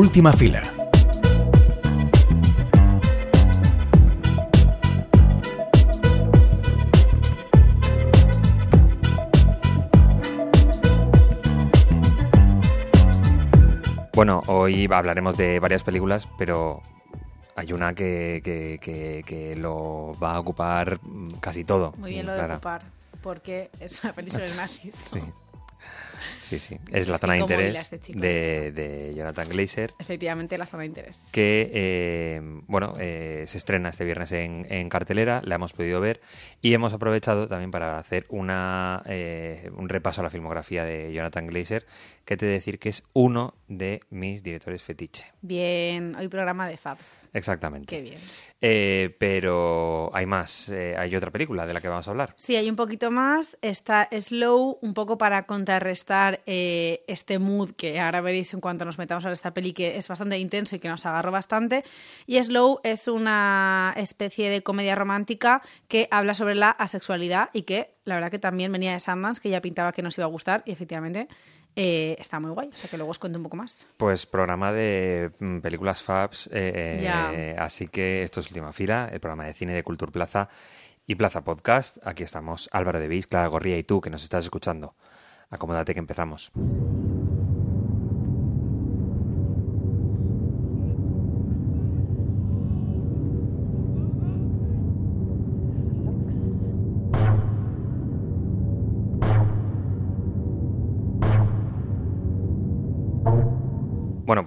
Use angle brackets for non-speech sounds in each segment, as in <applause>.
Última fila. Bueno, hoy hablaremos de varias películas, pero hay una que, que- que- que lo va a ocupar casi todo. Muy bien lo de Clara. ocupar, porque es una peli sobre <laughs> nazis. Sí. Sí, sí. Es la Es zona de interés este de, de Jonathan Glazer. Efectivamente, la zona de interés. que eh, bueno eh, se estrena este viernes en, en cartelera, la hemos podido ver y hemos aprovechado también para hacer una, eh, un repaso a la filmografía de Jonathan Glazer, que te decir que es uno de mis directores fetiche. Bien, hoy programa de Fabs. Exactamente. Qué bien. Eh, pero hay más, eh, hay otra película de la que vamos a hablar. Sí, hay un poquito más. Está Slow, un poco para contrarrestar eh, este mood que ahora veréis en cuanto nos metamos a esta peli, que es bastante intenso y que nos agarró bastante. Y Slow es una especie de comedia romántica que habla sobre la asexualidad y que la verdad que también venía de Sundance, que ya pintaba que nos iba a gustar y efectivamente eh, está muy guay. O sea que luego os cuento un poco más. Pues programa de mm, películas Fabs, eh, eh, así que esto es Última Fila, el programa de cine de Cultura Plaza y Plaza Podcast. Aquí estamos Álvaro de Beis, Clara Gorría y tú que nos estás escuchando. Acomódate que empezamos.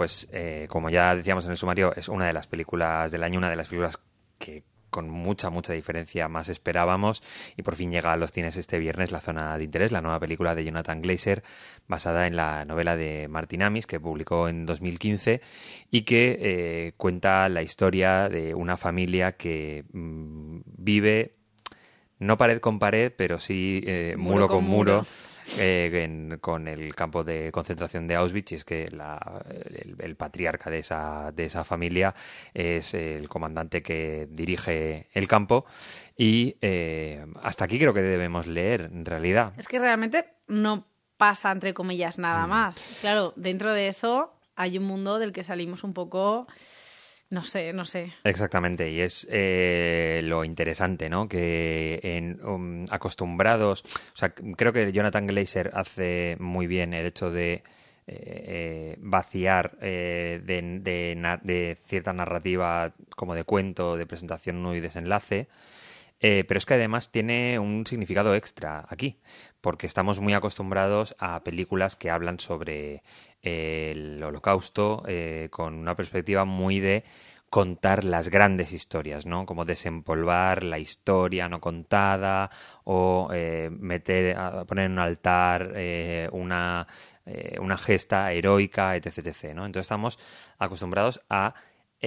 Pues eh, como ya decíamos en el sumario, es una de las películas del año, una de las películas que con mucha, mucha diferencia más esperábamos y por fin llega a los cines este viernes La Zona de Interés, la nueva película de Jonathan Glazer basada en la novela de Martin Amis que publicó en 2015 y que eh, cuenta la historia de una familia que mm, vive no pared con pared, pero sí eh, muro, Muro con con muro, muro. Eh, en- con el campo de concentración de Auschwitz. Y es que la- el, el patriarca de esa, de esa familia es el comandante que dirige el campo. Y eh, hasta aquí creo que debemos leer, en realidad. Es que realmente no pasa, entre comillas, nada más. Claro, dentro de eso hay un mundo del que salimos un poco, no sé, no sé. Exactamente, y es eh, lo interesante, ¿no? Que en, um, acostumbrados, o sea, creo que Jonathan Glazer hace muy bien el hecho de eh, eh, vaciar eh, de, de de cierta narrativa como de cuento, de presentación y desenlace. Eh, pero es que además tiene un significado extra aquí, porque estamos muy acostumbrados a películas que hablan sobre el holocausto eh, con una perspectiva muy de contar las grandes historias, ¿no? Como desempolvar la historia no contada o eh, meter, poner en un altar eh, una, una gesta heroica, etc. Entonces estamos acostumbrados a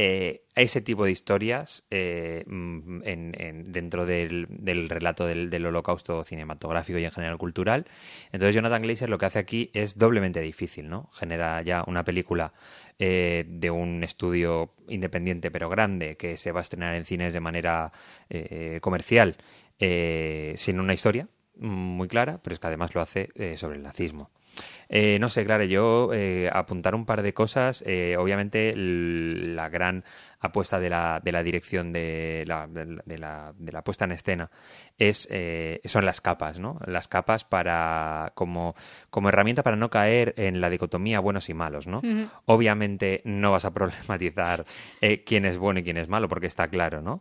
eh, ese tipo de historias eh, mm, en- en- dentro del, relato del, del holocausto cinematográfico y en general cultural. Entonces Jonathan Glazer lo que hace aquí es doblemente difícil, ¿no? Genera ya una película eh, de un estudio independiente pero grande que se va a estrenar en cines de manera eh, comercial eh, sin una historia muy clara, pero es que además lo hace sobre el nazismo. Eh, no sé, claro, yo eh, apuntar un par de cosas. eh, obviamente, la gran apuesta de la, de la dirección de la, de la, de la- de la puesta en escena es eh, son las capas, ¿no? Las capas para como, como herramienta para no caer en la dicotomía buenos y malos, ¿no? Obviamente no vas a problematizar eh, quién es bueno y quién es malo, porque está claro, ¿no?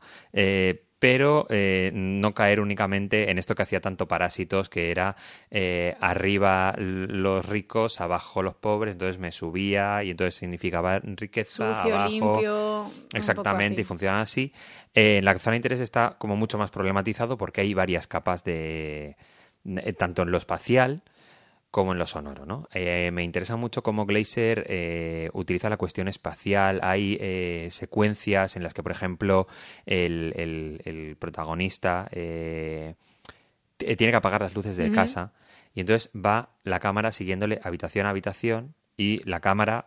Eh, pero eh, no caer únicamente en esto que hacía tanto Parásitos, que era eh, arriba los ricos, abajo los pobres, entonces me subía y entonces significaba riqueza, Sucio, abajo. limpio. Exactamente, y funciona así. Eh, la zona de interés está como mucho más problematizado porque hay varias capas de, de- tanto en lo espacial como en lo sonoro, ¿no? Eh, me interesa mucho cómo Glazer eh, utiliza la cuestión espacial. Hay eh, secuencias en las que, por ejemplo, el, el- el protagonista eh, tiene que apagar las luces de casa y entonces va la cámara siguiéndole habitación a habitación y la cámara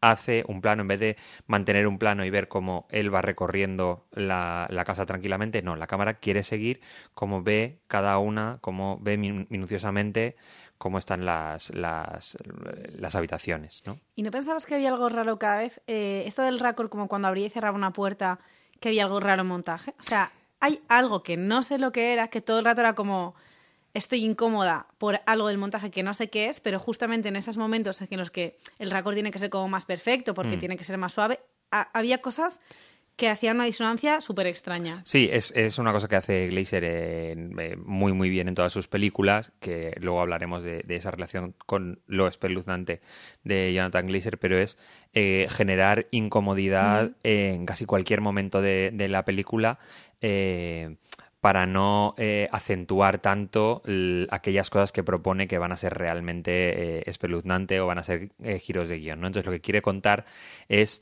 hace un plano, en vez de mantener un plano y ver cómo él va recorriendo la, la casa tranquilamente, no, la cámara quiere seguir cómo ve cada una, cómo ve minuciosamente cómo están las, las, las, habitaciones, ¿no? ¿Y no pensabas que había algo raro cada vez? Eh, esto del récord, como cuando abría y cerraba una puerta, que había algo raro en montaje. O sea, hay algo que no sé lo que era, que todo el rato era como estoy incómoda por algo del montaje que no sé qué es, pero justamente en esos momentos en los que el récord tiene que ser como más perfecto, porque mm. tiene que ser más suave, había cosas que hacían una disonancia súper extraña. Sí, es, una cosa que hace Glazer eh, muy, muy bien en todas sus películas, que luego hablaremos de, esa relación con lo espeluznante de Jonathan Glazer, pero es eh, generar incomodidad en casi cualquier momento de, la película. Eh, para no acentuar tanto aquellas cosas que propone que van a ser realmente espeluznantes o van a ser giros de guion. ¿no? Entonces lo que quiere contar es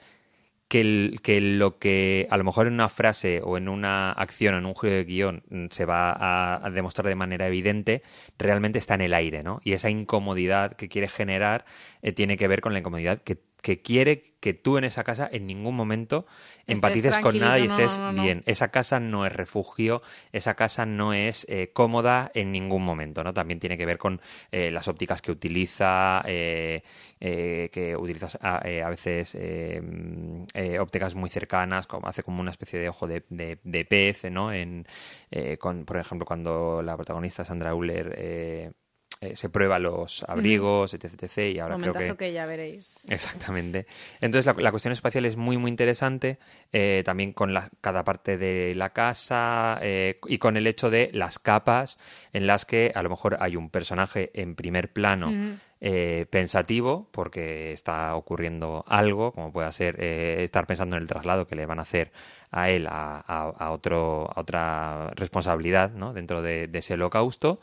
que, que, lo que a lo mejor en una frase o en una acción o en un juego de guion mm, se va a, demostrar de manera evidente, realmente está en el aire, ¿no? Y esa incomodidad que quiere generar eh, tiene que ver con la incomodidad que que quiere que tú en esa casa en ningún momento empatices con nada y estés bien. Esa casa no es refugio, esa casa no es eh, cómoda en ningún momento, ¿no? También tiene que ver con eh, las ópticas que utiliza, eh, que utilizas a, veces ópticas muy cercanas, como hace como una especie de ojo de, de, pez, ¿no? En, con, por ejemplo, cuando la protagonista Sandra Uller eh, se prueba los abrigos, etc, etc. Y ahora creo que... que ya veréis. Exactamente. Entonces la, cuestión espacial es muy, muy interesante, eh, también con la, cada parte de la casa eh, y con el hecho de las capas en las que a lo mejor hay un personaje en primer plano pensativo porque está ocurriendo algo, como puede ser estar pensando en el traslado que le van a hacer a él a, a, otro, a otra responsabilidad ¿no? dentro de ese holocausto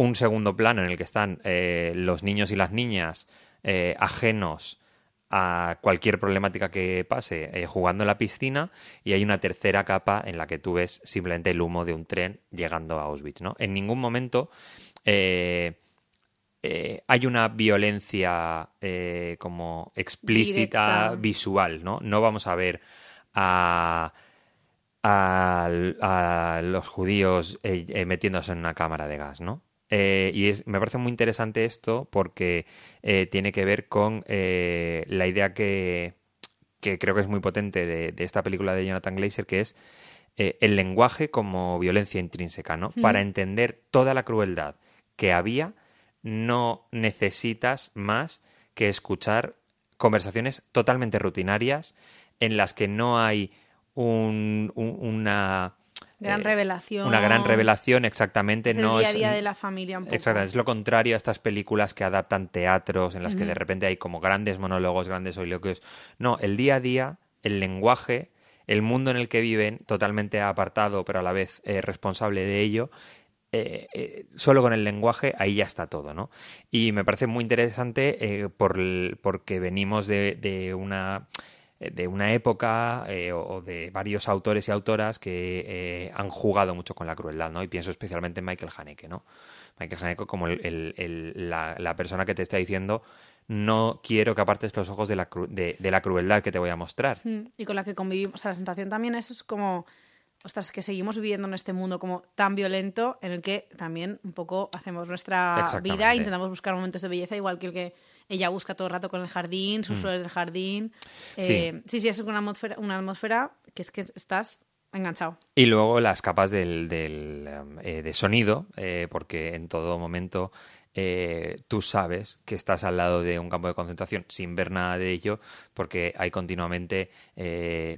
un segundo plano en el que están eh, los niños y las niñas eh, ajenos a cualquier problemática que pase eh, jugando en la piscina y hay una tercera capa en la que tú ves simplemente el humo de un tren llegando a Auschwitz. ¿no? En ningún momento hay una violencia como explícita visual, ¿no? No vamos a ver a, a los judíos metiéndose en una cámara de gas, ¿no? Eh, y es, me parece muy interesante esto porque eh, tiene que ver con eh, la idea que, que, creo que es muy potente de, esta película de Jonathan Glazer, que es el lenguaje como violencia intrínseca, ¿no? Para entender toda la crueldad que había, no necesitas más que escuchar conversaciones totalmente rutinarias en las que no hay un, una Gran eh, revelación. Una gran revelación, exactamente. Es el día a día de la familia un poco. Exactamente, es lo contrario a estas películas que adaptan teatros, en las que de repente hay como grandes monólogos, grandes soliloquios. No, el día a día, el lenguaje, el mundo en el que viven, totalmente apartado, pero a la vez eh, responsable de ello, eh, solo con el lenguaje ahí ya está todo, ¿no? Y me parece muy interesante por, porque venimos de una eh, de una época eh, o de varios autores y autoras que eh, han jugado mucho con la crueldad, ¿no? Y pienso especialmente en Michael Haneke, ¿no? Michael Haneke como la, persona que te está diciendo no quiero que apartes los ojos de la, de, la crueldad que te voy a mostrar. Mm, y con la que convivimos. O sea, la sensación también es como ostras, que seguimos viviendo en este mundo como tan violento en el que también un poco hacemos nuestra vida, intentamos buscar momentos de belleza igual que el que ella busca todo el rato con el jardín, sus mm. flores del jardín. Eh, sí. sí, es una atmósfera, una atmósfera que es que estás enganchado. Y luego las capas del, del eh, de sonido, eh, porque en todo momento tú sabes que estás al lado de un campo de concentración sin ver nada de ello, porque hay continuamente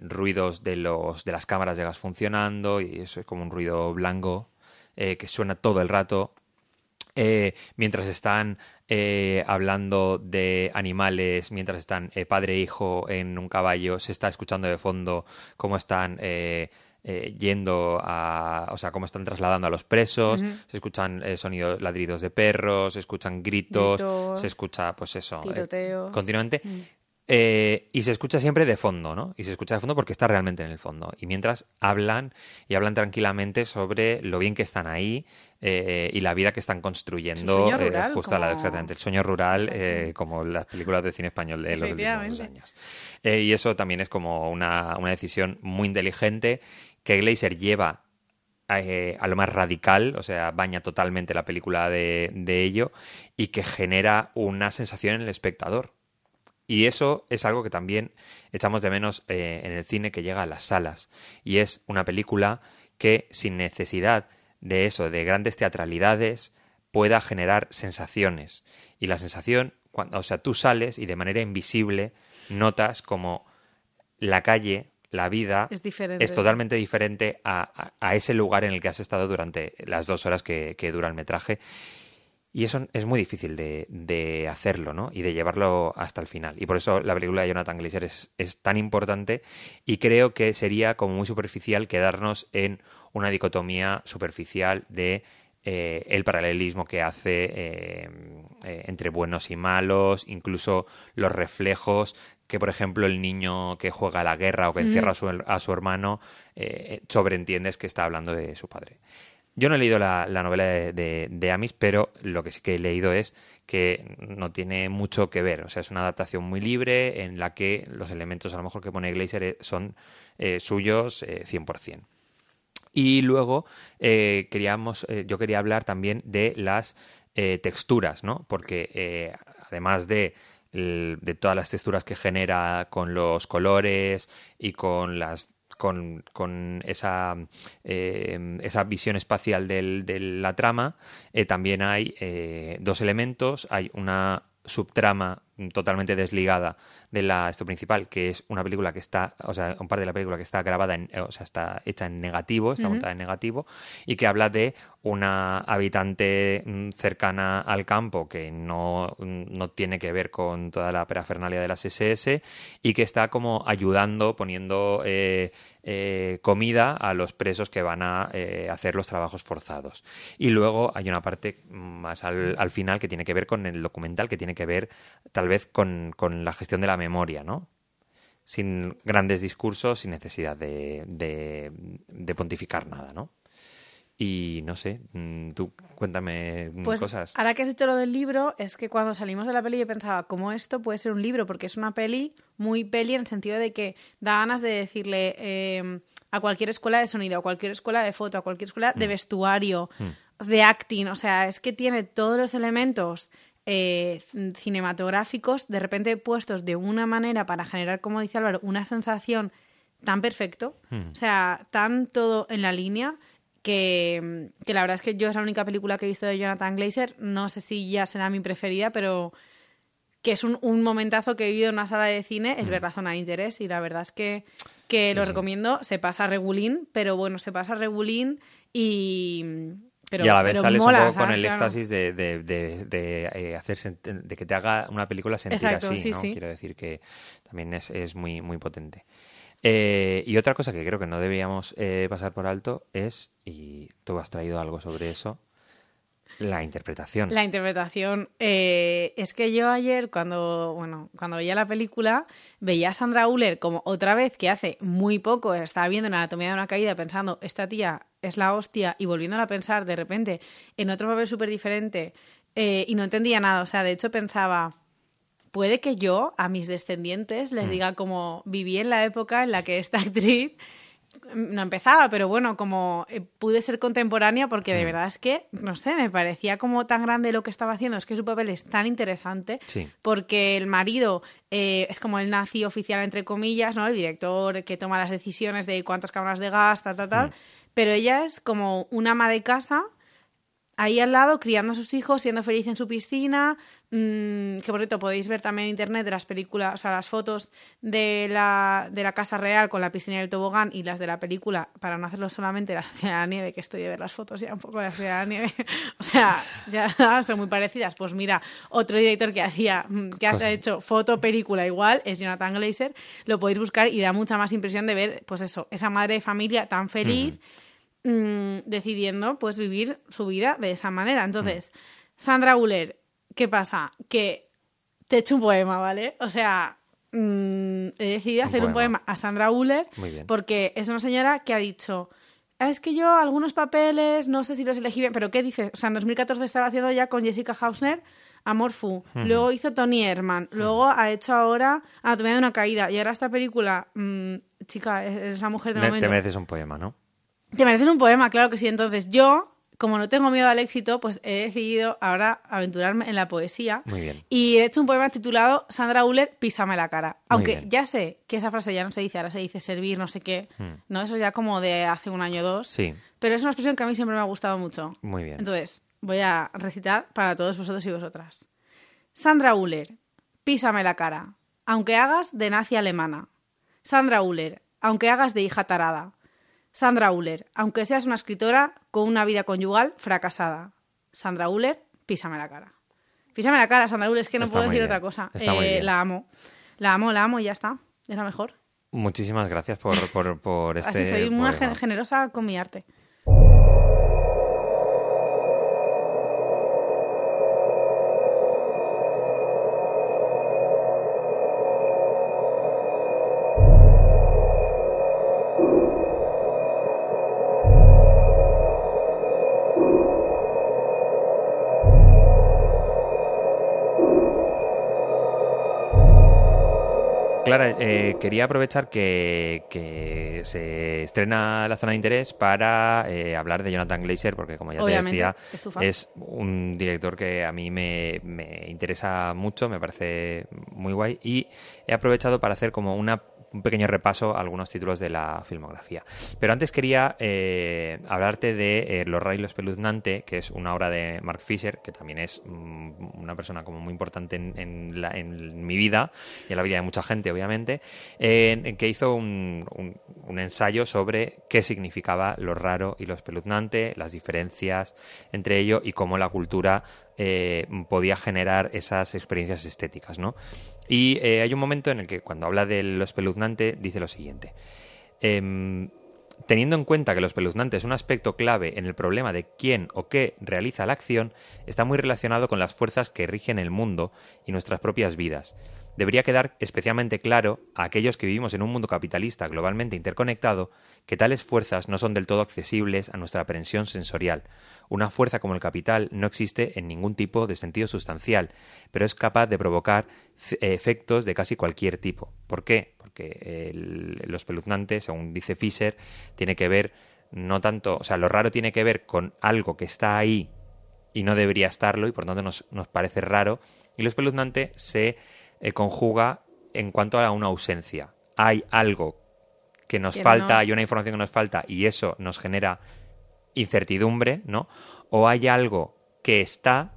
ruidos de, los, de las cámaras de gas funcionando y eso es como un ruido blanco que suena todo el rato. mientras están eh, hablando de animales mientras están eh, padre e hijo en un caballo, se está escuchando de fondo cómo están eh, yendo a, o sea, cómo están trasladando a los presos, se escuchan sonidos, ladridos de perros, se escuchan gritos, se escucha, pues eso, continuamente. Mm. Eh, y se escucha siempre de fondo, ¿no? Y se escucha de fondo porque está realmente en el fondo. Y mientras hablan y hablan tranquilamente sobre lo bien que están ahí eh, y la vida que están construyendo rural, eh, justo a la como- exactamente el sueño rural como las películas de cine español de los últimos años. Y eso también es como una, una decisión muy inteligente que Glazer lleva a lo más radical, o sea, baña totalmente la película de, de ello y que genera una sensación en el espectador. Y eso es algo que también echamos de menos eh, en el cine que llega a las salas. Y es una película que sin necesidad de eso, de grandes teatralidades, pueda generar sensaciones. Y la sensación, cuando, o sea, tú sales y de manera invisible notas como la calle, la vida, Es totalmente diferente a, a- a ese lugar en el que has estado durante las dos horas que, que dura el metraje. Y eso es muy difícil de, de hacerlo, ¿no? Y de llevarlo hasta el final. Y por eso la película de Jonathan Glazer es, es tan importante y creo que sería como muy superficial quedarnos en una dicotomía superficial de eh, el paralelismo que hace eh, eh, entre buenos y malos, incluso los reflejos que, por ejemplo, el niño que juega a la guerra o que encierra a, su, a su hermano, eh, sobreentiendes que está hablando de su padre. Yo no he leído la, la novela de, de, Amis, pero lo que sí que he leído es que no tiene mucho que ver. O sea, es una adaptación muy libre en la que los elementos a lo mejor que pone Glazer eh, son eh, suyos eh, 100%. Y luego eh, queríamos, yo quería hablar también de las texturas, ¿no? Porque además de, de todas las texturas que genera con los colores y con las con, con esa, eh, esa visión espacial del- de la trama, eh, también hay eh, dos elementos. Hay una subtrama totalmente desligada de la esto principal, que es una película que está, o sea, un par de la película que está grabada, en, o sea, está hecha en negativo, está montada en negativo, y que habla de una habitante mm, cercana al campo que no, mm, no tiene que ver con toda la parafernalia de las SS y que está como ayudando, poniendo eh, eh, comida a los presos que van a eh, hacer los trabajos forzados. Y luego hay una parte más al, al final que tiene que ver con el documental, que tiene que ver tal vez con, con la gestión de la memoria, ¿no? Sin grandes discursos, sin necesidad de, de, de pontificar nada, ¿no? Y no sé, mm, tú cuéntame mm, Pues cosas. ahora que has dicho lo del libro, es que cuando salimos de la peli yo pensaba, ¿cómo esto puede ser un libro? Porque es una peli muy peli en el sentido de que da ganas de decirle eh, a cualquier escuela de sonido, a cualquier escuela de foto, a cualquier escuela Mm. de vestuario, de acting, o sea, es que tiene todos los elementos eh, cinematográficos de repente puestos de una manera para generar, como dice Álvaro, una sensación tan perfecto, o sea, tan todo en la línea que, que la verdad es que yo es la única película que he visto de Jonathan Glazer, no sé si ya será mi preferida, pero que es un, un momentazo que he vivido en una sala de cine, es ver la zona de interés y la verdad es que, que lo sí. recomiendo, se pasa regulín, pero bueno, se pasa regulín y... Pero, y a la vez sales mola, un poco con el Claro. éxtasis de, de, de, de, eh, hacer de que te haga una película sentir Exacto, así, sí, ¿no? sí. Quiero decir que también es, es muy, muy potente. Eh, y otra cosa que creo que no debíamos eh, pasar por alto es, y tú has traído algo sobre eso, la interpretación. La interpretación. eh, es que yo ayer, cuando, bueno, cuando veía la película, veía a Sandra Uller como otra vez que hace muy poco estaba viendo en Anatomía de una caída pensando, esta tía es la hostia, y volviéndola a pensar de repente en otro papel súper diferente, eh, y no entendía nada. O sea, de hecho pensaba, puede que yo a mis descendientes les diga como viví en la época en la que esta <laughs> actriz no empezaba, pero bueno, como eh, pude ser contemporánea porque de verdad es que, no sé, me parecía como tan grande lo que estaba haciendo, es que su papel es tan interesante Sí. porque el marido eh, es como el nazi oficial, entre comillas, ¿no? El director que toma las decisiones de cuántas cámaras de gas, tal, tal, tal, pero ella es como una ama de casa ahí al lado, criando a sus hijos, siendo feliz en su piscina. Mm, que por cierto, podéis ver también en internet de las películas, o sea, las fotos de la, de la Casa Real con la piscina y el tobogán y las de la película, para no hacerlo solamente la Sociedad de la Nieve, que estoy de ver las fotos ya un poco de la Sociedad de la Nieve. <laughs> o sea, ya <laughs> son muy parecidas. Pues mira, otro director que hacía, mm, que ha hecho foto, película igual, es Jonathan Glazer. Lo podéis buscar y da mucha más impresión de ver, pues eso, esa madre de familia tan feliz mm, decidiendo pues vivir su vida de esa manera. Entonces, Sandra Uller, ¿qué pasa? Que te echo un poema, ¿vale? O sea, mm, he decidido Un hacer un poema. a Sandra Uller porque es una señora que ha dicho, "Ah, es que yo algunos papeles no sé si los elegí bien, pero ¿qué dice? O sea, en 2014 estaba haciendo ya con Jessica Hausner Amor Fu, luego hizo Tony Herman, luego ha hecho ahora Anatomía de una caída y ahora esta película, mm, chica, es la mujer Me- momento. te mereces un poema, ¿no? Te mereces un poema, claro que sí. Entonces yo, como no tengo miedo al éxito, pues he decidido ahora aventurarme en la poesía. Muy bien. Y he hecho un poema titulado Sandra Uller, písame la cara. Aunque ya sé que esa frase ya no se dice, ahora se dice servir, no sé qué. No, eso ya como de hace un año o dos. Hmm. Sí, Pero es una expresión que a mí siempre me ha gustado mucho. muy bien. Entonces, voy a recitar para todos vosotros y vosotras. Sandra Uller, písame la cara, aunque hagas de nazi alemana. Sandra Uller, aunque hagas de hija tarada. Sandra Uller, aunque seas una escritora con una vida conyugal fracasada. Sandra Uller, písame la cara. Písame la cara, Sandra Uller, es que no Está puedo decir bien, otra cosa. Eh. La amo. La amo, la amo y ya está. Es la mejor. Muchísimas gracias por, por, por este Así soy muy generosa con mi arte. Clara, eh, quería aprovechar que, que se estrena la zona de interés para eh, hablar de Jonathan Glazer, porque como ya Obviamente, te decía, es es un director que a mí me, me interesa mucho, me parece muy guay, y he aprovechado para hacer como una un pequeño repaso a algunos títulos de la filmografía. Pero antes quería eh, hablarte de eh, Los Ray y lo espeluznante, que es una obra de Mark Fisher, que también es mm, una persona como muy importante en, la- en mi vida y en la vida de mucha gente, obviamente, en- en que hizo un, un- un ensayo sobre qué significaba lo raro y lo espeluznante, las diferencias entre ello y cómo la cultura eh, podía generar esas experiencias estéticas, ¿no? Y eh, hay un momento en el que cuando habla de lo espeluznante dice lo siguiente. Em, Teniendo en cuenta que lo espeluznante es un aspecto clave en el problema de quién o qué realiza la acción, está muy relacionado con las fuerzas que rigen el mundo y nuestras propias vidas. Debería quedar especialmente claro a aquellos que vivimos en un mundo capitalista globalmente interconectado que tales fuerzas no son del todo accesibles a nuestra aprehensión sensorial. Una fuerza como el capital no existe en ningún tipo de sentido sustancial, pero es capaz de provocar c- efectos de casi cualquier tipo. ¿Por qué? Porque el, lo espeluznante, según dice Fisher, tiene que ver no tanto, o sea, lo raro tiene que ver con algo que está ahí y no debería estarlo y por tanto nos, nos parece raro. Y lo espeluznante se eh, conjuga en cuanto a una ausencia. Hay algo que nos Que falta, nos- hay una información que nos falta y eso nos genera incertidumbre, ¿no? O hay algo que está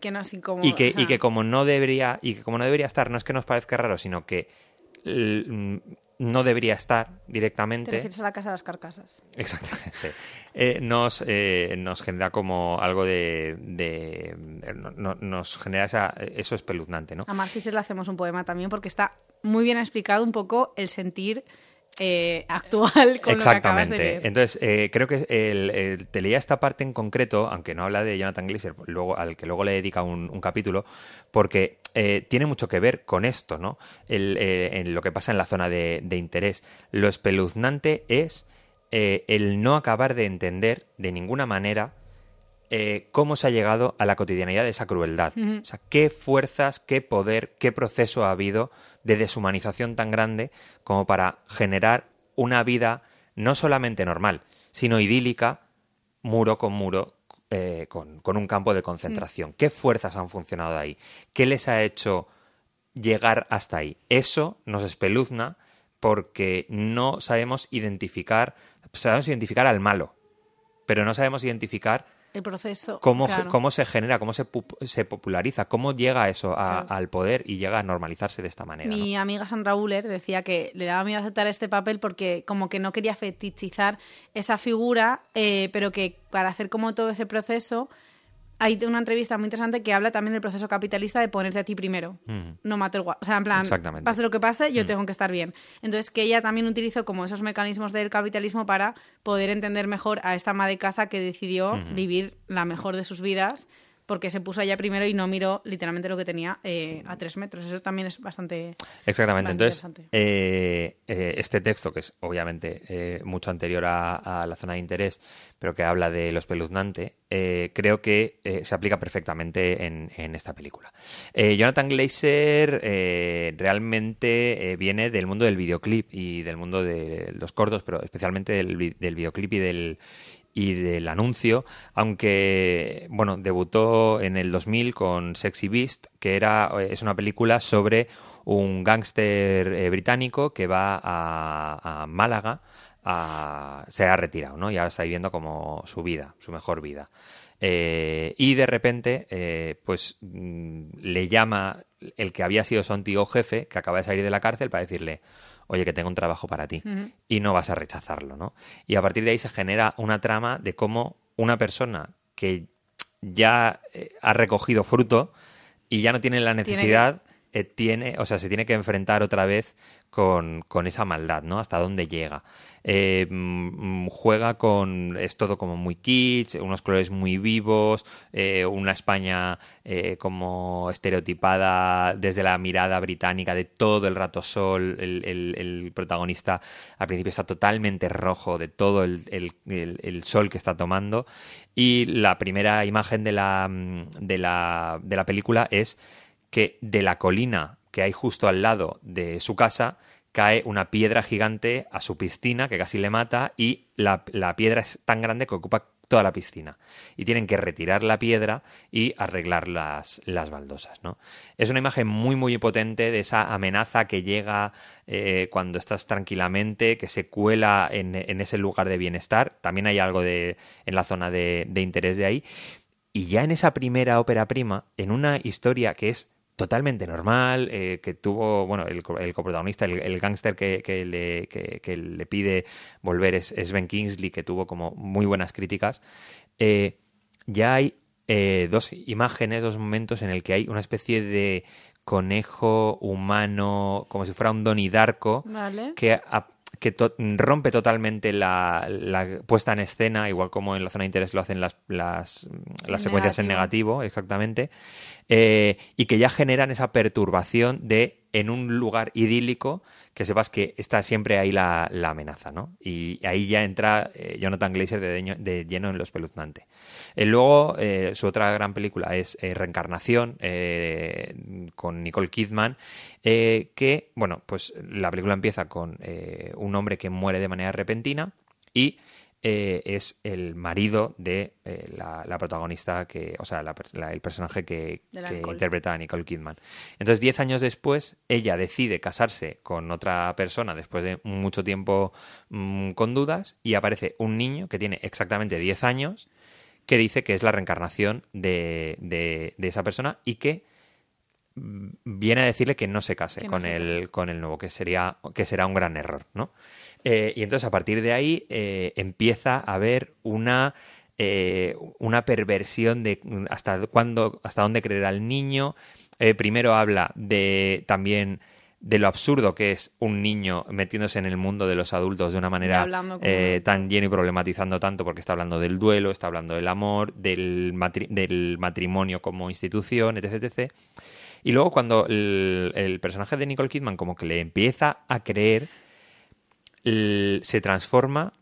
Que no es incómodo. y que, y que como no debería y que como no debería estar, no es que nos parezca raro, sino que no debería estar Te directamente. refieres a la casa de las carcasas. Exactamente. Eh, nos, eh, nos genera como algo de. de- no- no- nos genera esa- eso espeluznante, ¿no? A Mark Fisher le hacemos un poema también porque está muy bien explicado un poco el sentir eh, actual con lo que acabas de Exactamente. leer. Entonces, eh, creo que el, el- te leía esta parte en concreto, aunque no habla de Jonathan Glazer, luego, al que luego le dedica un, un capítulo, porque eh, tiene mucho que ver con esto, ¿no? El, eh, en lo que pasa en la zona de, de interés. Lo espeluznante es eh, el no acabar de entender de ninguna manera eh, cómo se ha llegado a la cotidianidad de esa crueldad. O sea, qué fuerzas, qué poder, qué proceso ha habido de deshumanización tan grande como para generar una vida no solamente normal, sino idílica, muro con muro, eh, con, con un campo de concentración. ¿Qué fuerzas han funcionado ahí? ¿Qué les ha hecho llegar hasta ahí? Eso nos espeluzna porque no sabemos identificar, sabemos identificar al malo, pero no sabemos identificar El proceso. cómo, claro. cómo se genera, cómo se, se populariza, cómo llega eso a- Claro. al poder y llega a normalizarse de esta manera. ¿no? Mi amiga Sandra Uller decía que le daba miedo aceptar este papel porque como que no quería fetichizar esa figura, eh, pero que para hacer como todo ese proceso hay una entrevista muy interesante que habla también del proceso capitalista de ponerte a ti primero. Mm. No matter what. O sea, en plan, Exactamente. pase lo que pase, yo Mm. tengo que estar bien. Entonces, que ella también utilizó como esos mecanismos del capitalismo para poder entender mejor a esta ama de casa que decidió vivir la mejor de sus vidas porque se puso allá primero y no miró literalmente lo que tenía eh, a tres metros. Eso también es bastante. Exactamente. Entonces, eh, eh, este texto, que es obviamente mucho anterior a, a la zona de interés, pero que habla de lo espeluznante, creo que se aplica perfectamente en, en esta película. Jonathan Glazer eh, realmente viene del mundo del videoclip y del mundo de los cortos, pero especialmente del videoclip y del y del anuncio, aunque bueno, debutó en el 2000 con Sexy Beast, que era eh, es una película sobre un gángster eh, británico que va a, a Málaga a- se ha retirado, ¿no? Ya está viviendo como su vida, su mejor vida. Eh, y de repente, pues mm, le llama el que había sido su antiguo jefe, que acaba de salir de la cárcel, para decirle, oye, que tengo un trabajo para ti. Y no vas a rechazarlo, ¿no? Y a partir de ahí se genera una trama de cómo una persona que ya eh, ha recogido fruto y ya no tiene la Tiene que- necesidad, eh, tiene, o sea, se tiene que enfrentar otra vez con, esa maldad, ¿no? Hasta dónde llega. Eh, mm, juega con, es todo como muy kitsch, unos colores muy vivos, eh, una España eh, como estereotipada desde la mirada británica de todo el rato sol, el, protagonista al principio está totalmente rojo de todo el, sol que está tomando y la primera imagen de la, mm, de la película es que de la colina que hay justo al lado de su casa cae una piedra gigante a su piscina que casi le mata y la, piedra es tan grande que ocupa toda la piscina y tienen que retirar la piedra y arreglar las, las baldosas. ¿no? Es una imagen muy muy potente de esa amenaza que llega eh, cuando estás tranquilamente, que se cuela en, ese lugar de bienestar. También hay algo de, en la zona de interés de ahí. Y ya en esa primera ópera prima, en una historia que es totalmente normal, eh, que tuvo, bueno, el, el coprotagonista, el, el gángster que, que le, que- que le pide volver es, es Ben Kingsley, que tuvo como muy buenas críticas, eh, ya hay eh, dos imágenes, dos momentos en el que hay una especie de conejo humano, como si fuera un Donnie Darko, Vale. que, a- que to- rompe totalmente la, la puesta en escena, igual como en la zona de interés lo hacen las, las, las secuencias en negativo, exactamente, eh, y que ya generan esa perturbación de en un lugar idílico que sepas que está siempre ahí la, la amenaza, ¿no? Y ahí ya entra eh, Jonathan Glazer de, de lleno en lo espeluznante. Eh, luego, eh, su otra gran película es Reencarnación, con Nicole Kidman, que, bueno, pues la película empieza con un hombre que muere de manera repentina y eh, es el marido de eh, la, la protagonista que, o sea, la el personaje que, interpreta a Nicole Kidman. Entonces, diez años después, ella decide casarse con otra persona después de mucho tiempo mm, con dudas y aparece un niño que tiene exactamente 10 años que dice que es la reencarnación de, de- de esa persona y que mm, viene a decirle que no se case Que no con se el con el nuevo que sería que será un gran error no Eh, y entonces a partir de ahí eh, empieza a haber una eh, una perversión de hasta cuándo hasta dónde creer al niño primero habla de también de lo absurdo que es un niño metiéndose en el mundo de los adultos de una manera eh, tan lleno y problematizando tanto porque está hablando del duelo, está hablando del amor, del, matri- del matrimonio como institución, etc, etc. Y luego cuando el, el personaje de Nicole Kidman como que le empieza a creer, se transforma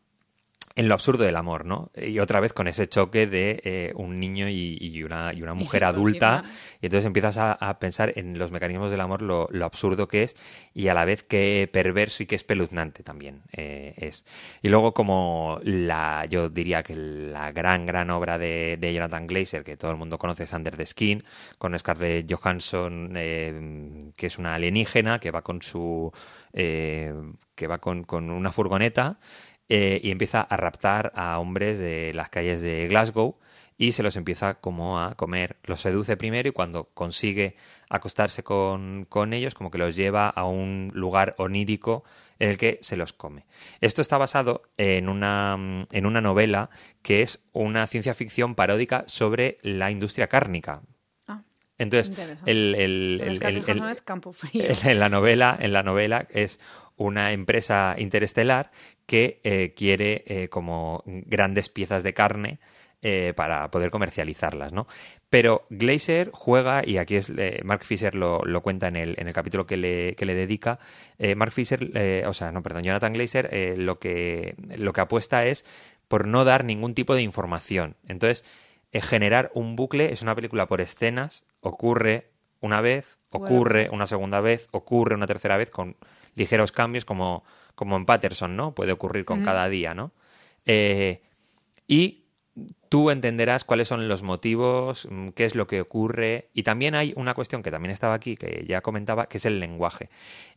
en lo absurdo del amor, ¿no? Y otra vez con ese choque de eh, un niño y, y una, y una mujer <laughs> adulta. Y entonces empiezas a, a pensar en los mecanismos del amor, lo, lo absurdo que es y a la vez que perverso y que espeluznante también eh, es. Y luego como la, yo diría que la gran, gran obra de, de Jonathan Glazer, que todo el mundo conoce, es Under the Skin, con Scarlett Johansson, eh, que es una alienígena que va con su... que va con, con una furgoneta eh, y empieza a raptar a hombres de las calles de Glasgow y se los empieza como a comer. Los seduce primero y cuando consigue acostarse con, con ellos, como que los lleva a un lugar onírico en el que se los come. Esto está basado en una, en una novela que es una ciencia ficción paródica sobre la industria cárnica. Ah, Entonces, el, el- el- el- el- Johansson es campo frío. <laughs> en la novela, en la novela es una empresa interestelar que eh, quiere eh, como grandes piezas de carne eh, para poder comercializarlas, ¿no? Pero Glazer juega, y aquí es eh, Mark Fisher lo, cuenta en el, en el capítulo que le, que le dedica, eh, Mark Fisher, o sea, no, perdón, Jonathan Glazer lo, que, lo que apuesta es por no dar ningún tipo de información. Entonces, generar un bucle es una película por escenas, ocurre una vez, ocurre una segunda vez, ocurre una tercera vez con ligeros cambios como, como en Patterson, ¿no? Puede ocurrir con cada día, ¿no? y tú entenderás cuáles son los motivos, mm, qué es lo que ocurre. Y también hay una cuestión que también estaba aquí, que ya comentaba, que es el lenguaje.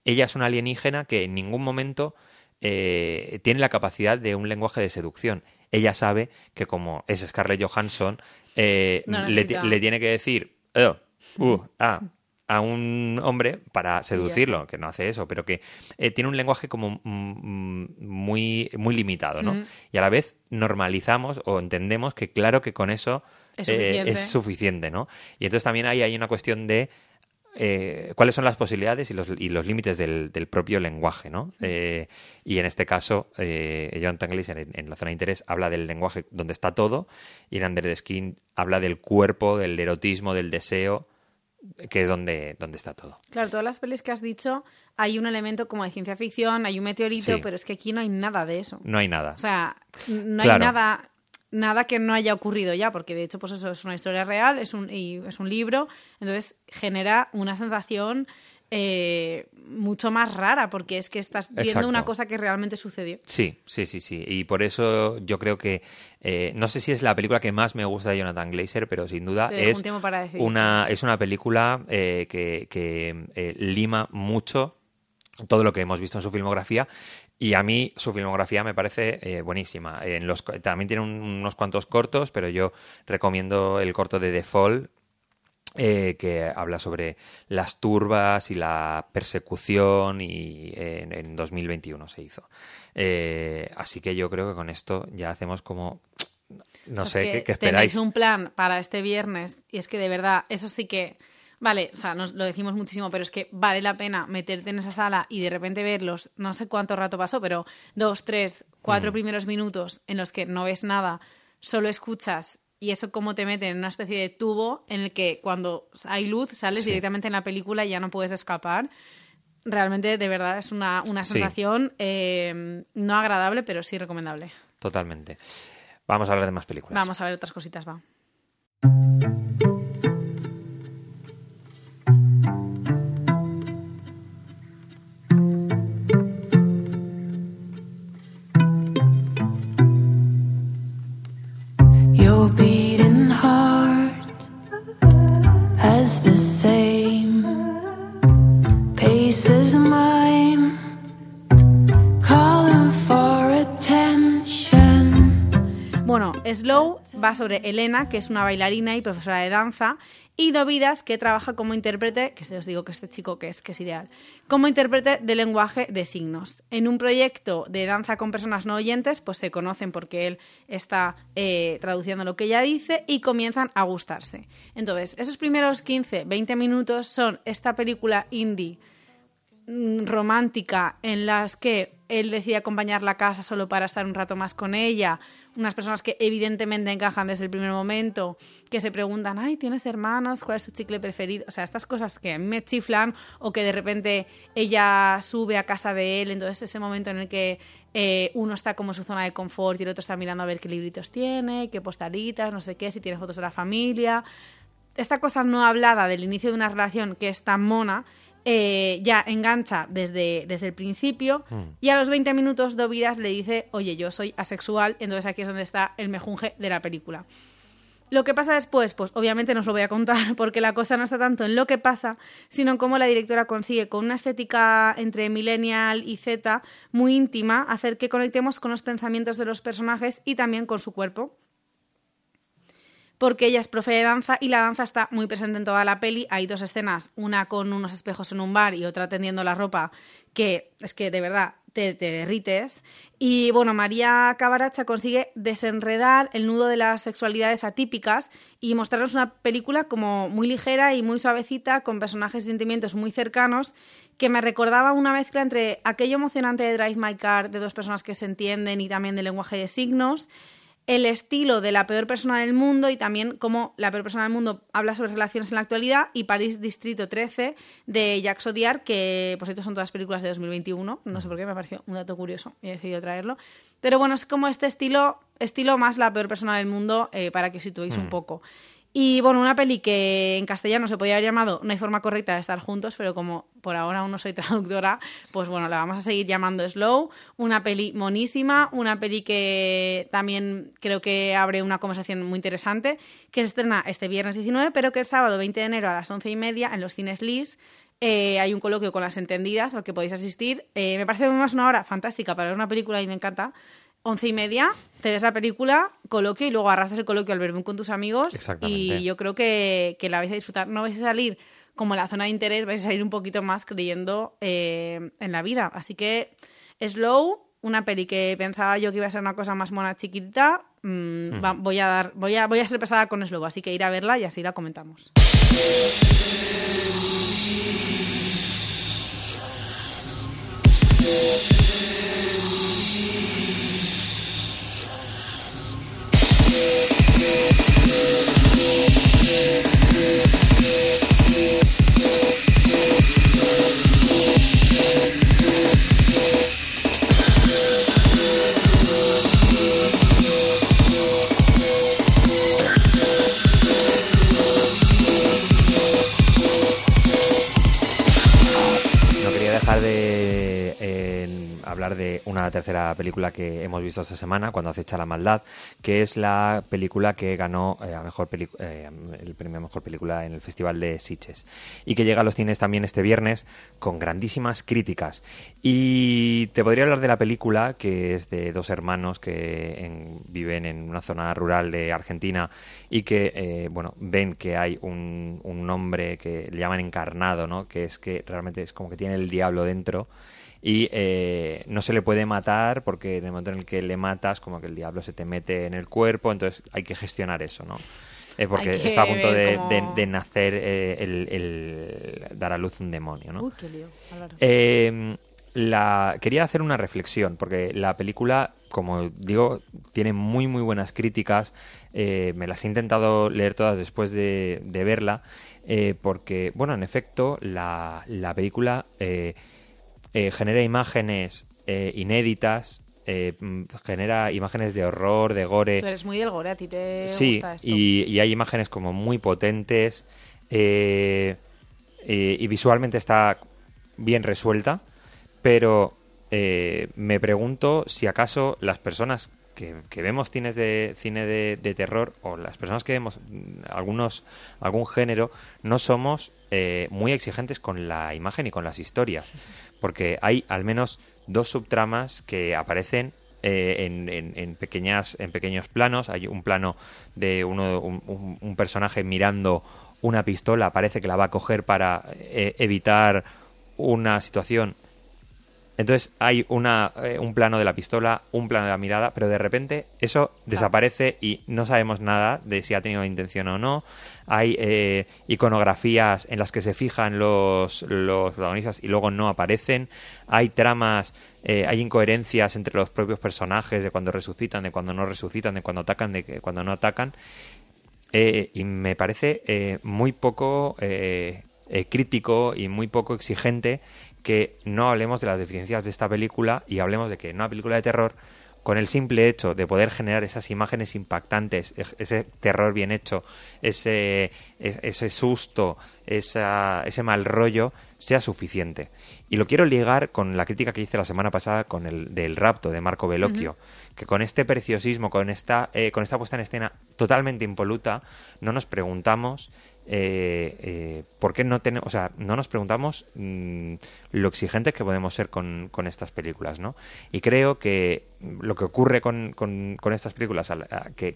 Ella es una alienígena que en ningún momento eh, tiene la capacidad de un lenguaje de seducción. Ella sabe que como es Scarlett Johansson, eh, le, tiene que decir, oh, uh, ah, a un hombre para seducirlo, que no hace eso, pero que eh, tiene un lenguaje como muy, muy limitado, ¿no? Y a la vez normalizamos o entendemos que claro que con eso es eh, suficiente, ¿no? Y entonces también hay, hay una cuestión de eh, cuáles son las posibilidades y los, y los límites del, propio lenguaje, ¿no? y en este caso, eh, John en, en, la zona de interés habla del lenguaje donde está todo y en Under the Skin habla del cuerpo, del erotismo, del deseo, que es donde, donde está todo. Claro, todas las pelis que has dicho, hay un elemento como de ciencia ficción, hay un meteorito, pero es que aquí no hay nada de eso. No hay nada. O sea, no hay nada, nada que no haya ocurrido ya, porque de hecho, pues eso es una historia real, es un, y es un libro, entonces genera una sensación eh, mucho más rara, porque es que estás viendo una cosa que realmente sucedió. Sí, sí, sí, sí. Y por eso yo creo que, eh, no sé si es la película que más me gusta de Jonathan Glazer, pero sin duda es, una, es una película eh, que, lima mucho todo lo que hemos visto en su filmografía y a mí su filmografía me parece buenísima. En los, también tiene unos cuantos cortos, pero yo recomiendo el corto de The Fall, eh, que habla sobre las turbas y la persecución y en, 2021 se hizo. Eh, así que yo creo que con esto ya hacemos como... No sé, ¿qué, esperáis? Tenéis un plan para este viernes y es que de verdad, eso sí que... Vale, o sea, nos lo decimos muchísimo, pero es que vale la pena meterte en esa sala y de repente verlos, no sé cuánto rato pasó, pero dos, tres, cuatro mm. primeros minutos en los que no ves nada, solo escuchas y eso como te mete en una especie de tubo en el que cuando hay luz sales directamente en la película y ya no puedes escapar. Realmente, de verdad, es una, sensación eh, no agradable, pero sí recomendable. Totalmente. Vamos a hablar de más películas. Vamos a ver otras cositas, va. Va sobre Elena, que es una bailarina y profesora de danza, y Dovidas, que trabaja como intérprete, que se os digo que este chico que es, que es ideal, como intérprete de lenguaje de signos. En un proyecto de danza con personas no oyentes, pues se conocen porque él está eh, traduciendo lo que ella dice y comienzan a gustarse. Entonces, esos primeros 15, 20 minutos son esta película indie mm, romántica en las que él decide acompañar la casa solo para estar un rato más con ella, unas personas que evidentemente encajan desde el primer momento, que se preguntan, ay, ¿tienes hermanas? ¿Cuál es tu chicle preferido? O sea, estas cosas que a mí me chiflan o que de repente ella sube a casa de él, entonces ese momento en el que eh, uno está como en su zona de confort y el otro está mirando a ver qué libritos tiene, qué postalitas, no sé qué, si tiene fotos de la familia. Esta cosa no hablada del inicio de una relación que es tan mona eh, ya engancha desde, desde el principio mm. y a los 20 minutos Dovidas le dice, oye, yo soy asexual, entonces aquí es donde está el mejunje de la película. Lo que pasa después, pues obviamente no os lo voy a contar <laughs> porque la cosa no está tanto en lo que pasa, sino en cómo la directora consigue con una estética entre millennial y Z muy íntima hacer que conectemos con los pensamientos de los personajes y también con su cuerpo porque ella es profe de danza y la danza está muy presente en toda la peli. Hay dos escenas, una con unos espejos en un bar y otra tendiendo la ropa, que es que de verdad te, derrites. Y bueno, María Cabaracha consigue desenredar el nudo de las sexualidades atípicas y mostrarnos una película como muy ligera y muy suavecita, con personajes y sentimientos muy cercanos, que me recordaba una mezcla entre aquello emocionante de Drive My Car, de dos personas que se entienden y también del lenguaje de signos el estilo de la peor persona del mundo y también cómo la peor persona del mundo habla sobre relaciones en la actualidad y París Distrito 13 de Jacques Odiar, que por cierto son todas películas de 2021, no sé por qué, me pareció un dato curioso y he decidido traerlo. Pero bueno, es como este estilo, estilo más la peor persona del mundo eh, para que situéis un poco. Y bueno, una peli que en castellano se podría haber llamado No hay forma correcta de estar juntos, pero como por ahora aún no soy <laughs> traductora, pues bueno, la vamos a seguir llamando Slow. Una peli monísima, una peli que también creo que abre una conversación muy interesante, que se estrena este viernes 19, pero que el sábado 20 de enero a las 11 y media en los cines Lis eh, hay un coloquio con las entendidas al que podéis asistir. Eh, me parece más una hora fantástica para ver una película y me encanta once y media, te ves la película, coloquio y luego arrastras el coloquio al verme con tus amigos. Y yo creo que, la vais a disfrutar. No vais a salir como en la zona de interés, vais a salir un poquito más creyendo eh, en la vida. Así que Slow, una peli que pensaba yo que iba a ser una cosa más mona chiquitita, mm, voy a dar, voy a, voy a ser pesada con Slow, así que ir a verla y así la comentamos. Tercera película que hemos visto esta semana, Cuando acecha la maldad, que es la película que ganó eh, a mejor eh, el premio a mejor película en el Festival de Sitges y que llega a los cines también este viernes con grandísimas críticas. Y te podría hablar de la película, que es de dos hermanos que en- viven en una zona rural de Argentina y que eh, bueno ven que hay un, un hombre que le llaman encarnado, ¿no? que es que realmente es como que tiene el diablo dentro y eh, no se le puede matar porque en el momento en el que le matas como que el diablo se te mete en el cuerpo, entonces hay que gestionar eso, ¿no? Eh, porque está a punto de, de- de nacer eh, el, el dar a luz un demonio, ¿no? Uy, qué lío. Eh, la, quería hacer una reflexión, porque la película, como digo, tiene muy, muy buenas críticas. Eh, me las he intentado leer todas después de, de verla, eh, porque, bueno, en efecto, la, la película eh, eh, genera imágenes eh, inéditas, eh, mm, genera imágenes de horror, de gore. Tú eres muy del gore, a ti te Sí, gusta esto. y, y hay imágenes como muy potentes eh, y visualmente está bien resuelta, pero eh, me pregunto si acaso las personas que, que vemos cines de cine de, de terror o las personas que vemos mm, algunos algún género no somos eh, muy exigentes con la imagen y con las historias, porque hay al menos dos subtramas que aparecen eh, en, en- en pequeñas en pequeños planos. Hay un plano de uno un, un- personaje mirando una pistola parece que la va a coger para eh, evitar una situación entonces hay una, eh, un plano de la pistola, un plano de la mirada, pero de repente eso desaparece y no sabemos nada de si ha tenido intención o no. Hay eh, iconografías en las que se fijan los, los protagonistas y luego no aparecen. Hay tramas, eh, hay incoherencias entre los propios personajes de cuando resucitan, de cuando no resucitan, de cuando atacan, de cuando no atacan. Y me parece muy poco crítico y muy poco exigente que no hablemos de las deficiencias de esta película y hablemos de que en una película de terror, con el simple hecho de poder generar esas imágenes impactantes, e- ese terror bien hecho, ese, es- ese susto, esa- ese mal rollo, sea suficiente. Y lo quiero ligar con la crítica que hice la semana pasada con el del rapto de Marco Bellocchio, que con este preciosismo, con esta, eh, con esta puesta en escena totalmente impoluta, no nos preguntamos eh, eh, por qué no tenemos, o sea, no nos preguntamos mm, lo exigentes que podemos ser con, con estas películas, ¿no? Y creo que lo que ocurre con, con- estas películas,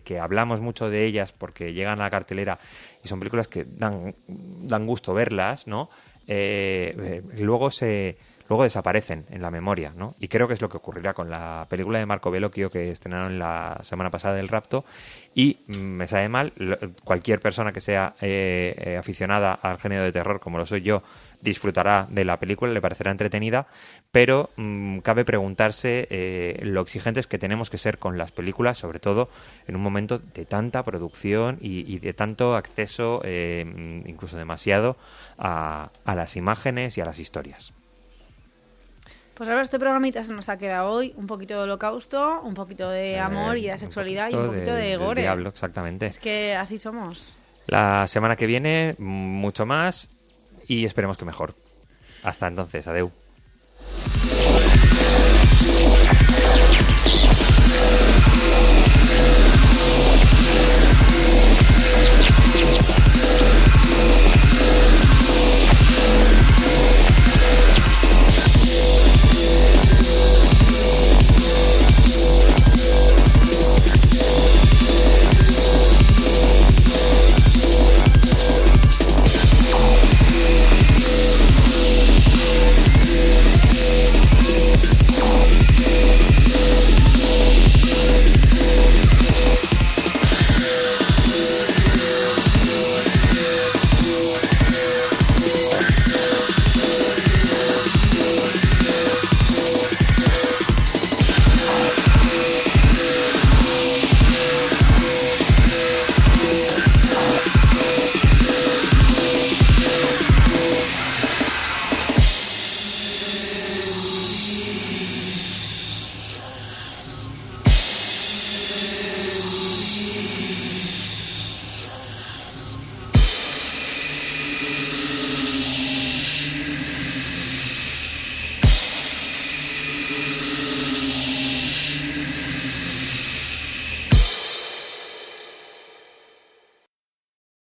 que hablamos mucho de ellas porque llegan a la cartelera y son películas que dan, dan gusto verlas, ¿no? Eh, eh, luego se luego desaparecen en la memoria, ¿no? Y creo que es lo que ocurrirá con la película de Marco Bellocchio que estrenaron la semana pasada del Rapto y mm, me sabe mal, cualquier persona que sea eh, eh, aficionada al género de terror como lo soy yo, disfrutará de la película, le parecerá entretenida, pero mm, cabe preguntarse eh, lo exigentes que tenemos que ser con las películas, sobre todo en un momento de tanta producción y, de tanto acceso, eh, incluso demasiado, a las imágenes y a las historias. Pues ahora este programita se nos ha quedado hoy un poquito de holocausto, un poquito de eh, amor y de sexualidad y un poquito de, de gore. Diablo, exactamente. Es que así somos. La semana que viene, mucho más y esperemos que mejor. Hasta entonces, adeu.